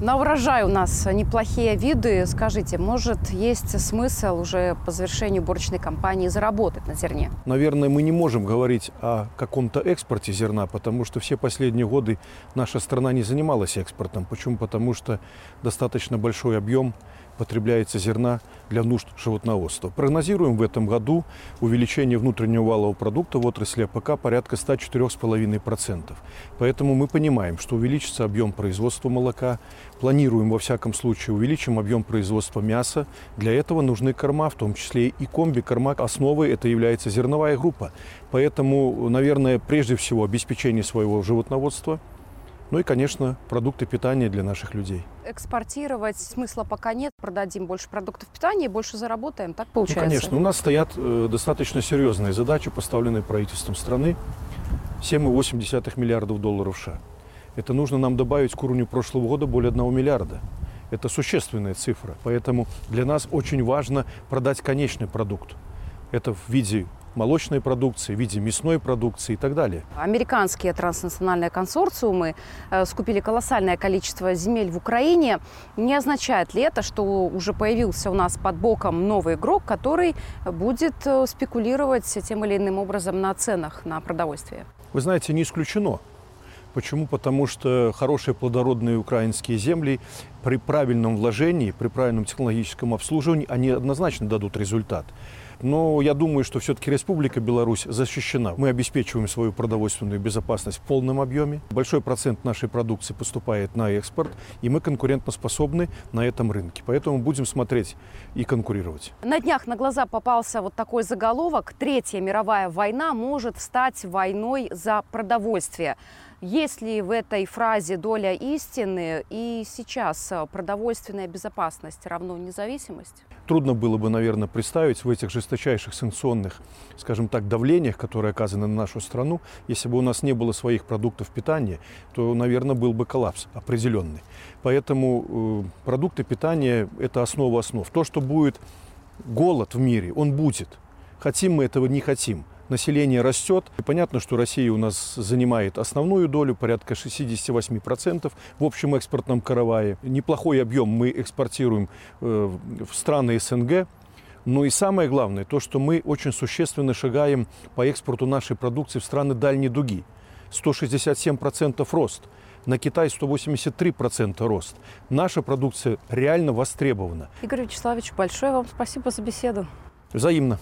На урожай у нас неплохие виды. Скажите, может, есть смысл уже по завершению уборочной кампании заработать на зерне? Наверное, мы не можем говорить о каком-то экспорте зерна, потому что все последние годы наша страна не занималась экспортом. Почему? Потому что достаточно большой объем потребляется зерна для нужд животноводства. Прогнозируем в этом году увеличение внутреннего валового продукта в отрасли АПК порядка 104,5%. Поэтому мы понимаем, что увеличится объем производства молока, планируем во всяком случае увеличим объем производства мяса. Для этого нужны корма, в том числе и комби-корма. Основой это является зерновая группа. Поэтому, наверное, прежде всего обеспечение своего животноводства – ну и, конечно, продукты питания для наших людей. Экспортировать смысла пока нет. Продадим больше продуктов питания и больше заработаем. Так Ну, получается? конечно, у нас стоят э, достаточно серьезные задачи, поставленные правительством страны. 7,8 миллиардов долларов США. Это нужно нам добавить к уровню прошлого года более 1 миллиарда. Это существенная цифра. Поэтому для нас очень важно продать конечный продукт. Это в виде молочной продукции, в виде мясной продукции и так далее. Американские транснациональные консорциумы э, скупили колоссальное количество земель в Украине. Не означает ли это, что уже появился у нас под боком новый игрок, который будет э, спекулировать тем или иным образом на ценах на продовольствие? Вы знаете, не исключено. Почему? Потому что хорошие плодородные украинские земли при правильном вложении, при правильном технологическом обслуживании, они однозначно дадут результат. Но я думаю, что все-таки Республика Беларусь защищена. Мы обеспечиваем свою продовольственную безопасность в полном объеме. Большой процент нашей продукции поступает на экспорт, и мы конкурентоспособны на этом рынке. Поэтому будем смотреть и конкурировать. На днях на глаза попался вот такой заголовок «Третья мировая война может стать войной за продовольствие». Есть ли в этой фразе доля истины и сейчас э, продовольственная безопасность равно независимость? Трудно было бы, наверное, представить в этих жесточайших санкционных, скажем так, давлениях, которые оказаны на нашу страну, если бы у нас не было своих продуктов питания, то, наверное, был бы коллапс определенный. Поэтому э, продукты питания – это основа основ. То, что будет голод в мире, он будет. Хотим мы этого, не хотим. Население растет. И понятно, что Россия у нас занимает основную долю, порядка 68% в общем экспортном каравае. Неплохой объем мы экспортируем э, в страны СНГ. Но и самое главное, то, что мы очень существенно шагаем по экспорту нашей продукции в страны дальней дуги. 167% рост. На Китай 183% рост. Наша продукция реально востребована. Игорь Вячеславович, большое вам спасибо за беседу. Взаимно.